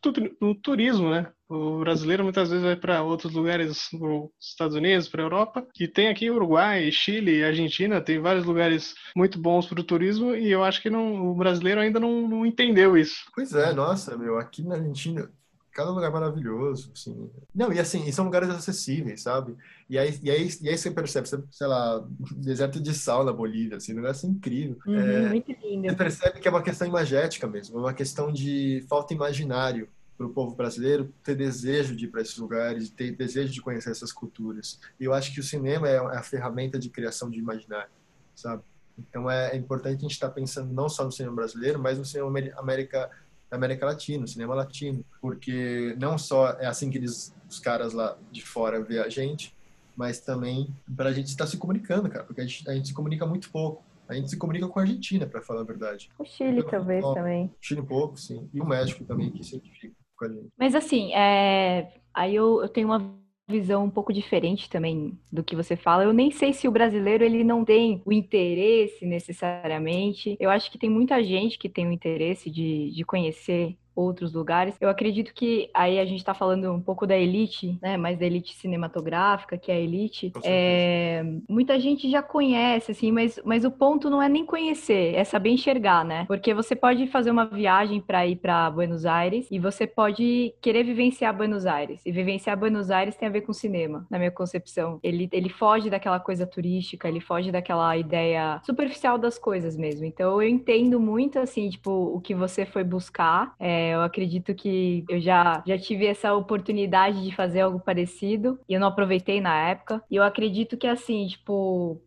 no turismo, né? O brasileiro muitas vezes vai para outros lugares, nos Estados Unidos, para a Europa, e tem aqui Uruguai, Chile, Argentina, tem vários lugares muito bons para o turismo, e eu acho que não, o brasileiro ainda não, não entendeu isso. Pois é, nossa, meu, aqui na Argentina, cada lugar maravilhoso, assim. Não, e assim, e são lugares acessíveis, sabe? E aí, e aí, e aí você percebe, você, sei lá, deserto de sal na Bolívia, assim, um lugar assim incrível. Uhum, é, muito lindo. Você percebe que é uma questão imagética mesmo, é uma questão de falta imaginário para o povo brasileiro ter desejo de ir para esses lugares, ter desejo de conhecer essas culturas. E eu acho que o cinema é a ferramenta de criação de imaginário, sabe? Então é, é importante a gente estar tá pensando não só no cinema brasileiro, mas no cinema América da América Latina, cinema latino, porque não só é assim que eles, os caras lá de fora vê a gente, mas também para a gente estar se comunicando, cara, porque a gente, a gente se comunica muito pouco. A gente se comunica com a Argentina, para falar a verdade. O Chile, então, talvez, ó, também. Chile um pouco, sim. E o México também, que se identifica com a gente. Mas assim, é... aí eu, eu tenho uma visão um pouco diferente também do que você fala. Eu nem sei se o brasileiro ele não tem o interesse necessariamente. Eu acho que tem muita gente que tem o interesse de, de conhecer outros lugares. Eu acredito que aí a gente está falando um pouco da elite, né? Mais da elite cinematográfica, que é a elite. É, muita gente já conhece, assim, mas, mas o ponto não é nem conhecer, é saber enxergar, né? Porque você pode fazer uma viagem para ir para Buenos Aires e você pode querer vivenciar Buenos Aires. E vivenciar Buenos Aires tem a ver com cinema, na minha concepção. Ele, ele foge daquela coisa turística, ele foge daquela ideia superficial das coisas mesmo. Então eu entendo muito, assim, tipo, o que você foi buscar. É, eu acredito que eu já, já tive essa oportunidade de fazer algo parecido e eu não aproveitei na época. E eu acredito que, assim, tipo,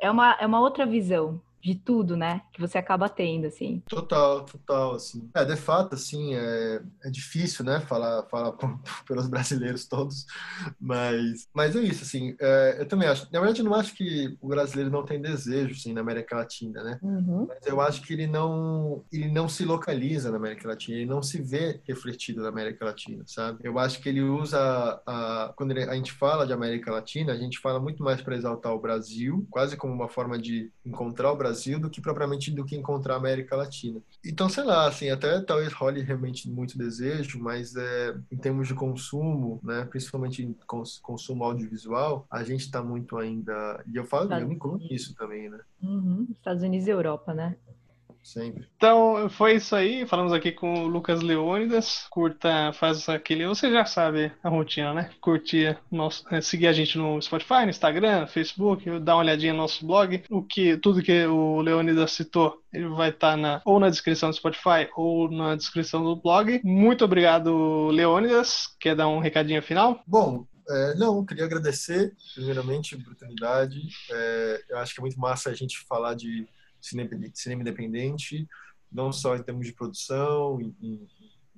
é uma, é uma outra visão de tudo, né? Que você acaba tendo, assim. Total, total, assim. É, de fato, assim, é, é difícil, né? Falar, falar pelos brasileiros todos, mas, mas é isso, assim. É, eu também acho. Na verdade, eu não acho que o brasileiro não tem desejo, assim, na América Latina, né? Uhum. Mas eu acho que ele não, ele não se localiza na América Latina, ele não se vê refletido na América Latina, sabe? Eu acho que ele usa, a, quando a gente fala de América Latina, a gente fala muito mais para exaltar o Brasil, quase como uma forma de encontrar o Brasil Brasil do que propriamente do que encontrar a América Latina. Então, sei lá, assim, até talvez role realmente muito desejo, mas é, em termos de consumo, né, principalmente em cons consumo audiovisual, a gente está muito ainda. E eu falo, Estados eu me incluo nisso também, né? Uhum. Estados Unidos e Europa, né? Sempre. Então, foi isso aí. Falamos aqui com o Lucas Leônidas. Curta, faz aquele. Você já sabe a rotina, né? Curtir, nosso, é, seguir a gente no Spotify, no Instagram, Facebook, dar uma olhadinha no nosso blog. O que, tudo que o Leônidas citou, ele vai estar tá na, ou na descrição do Spotify ou na descrição do blog. Muito obrigado, Leônidas. Quer dar um recadinho final? Bom, é, não, queria agradecer, primeiramente, a oportunidade. É, eu acho que é muito massa a gente falar de cinema, cinema independente, não só em termos de produção,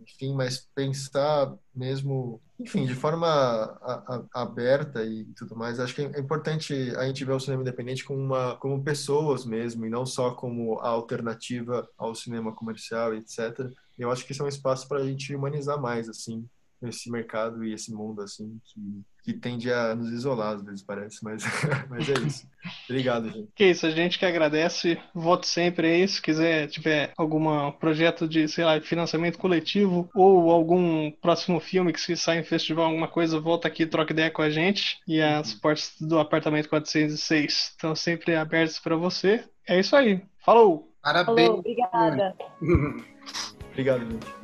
enfim, mas pensar mesmo, enfim, de forma a, a, aberta e tudo mais. Acho que é importante a gente ver o cinema independente como, uma, como pessoas mesmo, e não só como a alternativa ao cinema comercial, etc. Eu acho que esse é um espaço para a gente humanizar mais, assim, esse mercado e esse mundo assim que, que tende a nos isolar às vezes parece, mas, mas é isso. Obrigado, gente. Que isso, a gente que agradece. Voto sempre aí. Se quiser, tiver algum projeto de, sei lá, financiamento coletivo ou algum próximo filme que se sai em festival, alguma coisa, volta aqui, troca ideia com a gente. E as uhum. portas do apartamento 406 estão sempre abertas para você. É isso aí. Falou! Parabéns! Falou, obrigada. Obrigado, gente.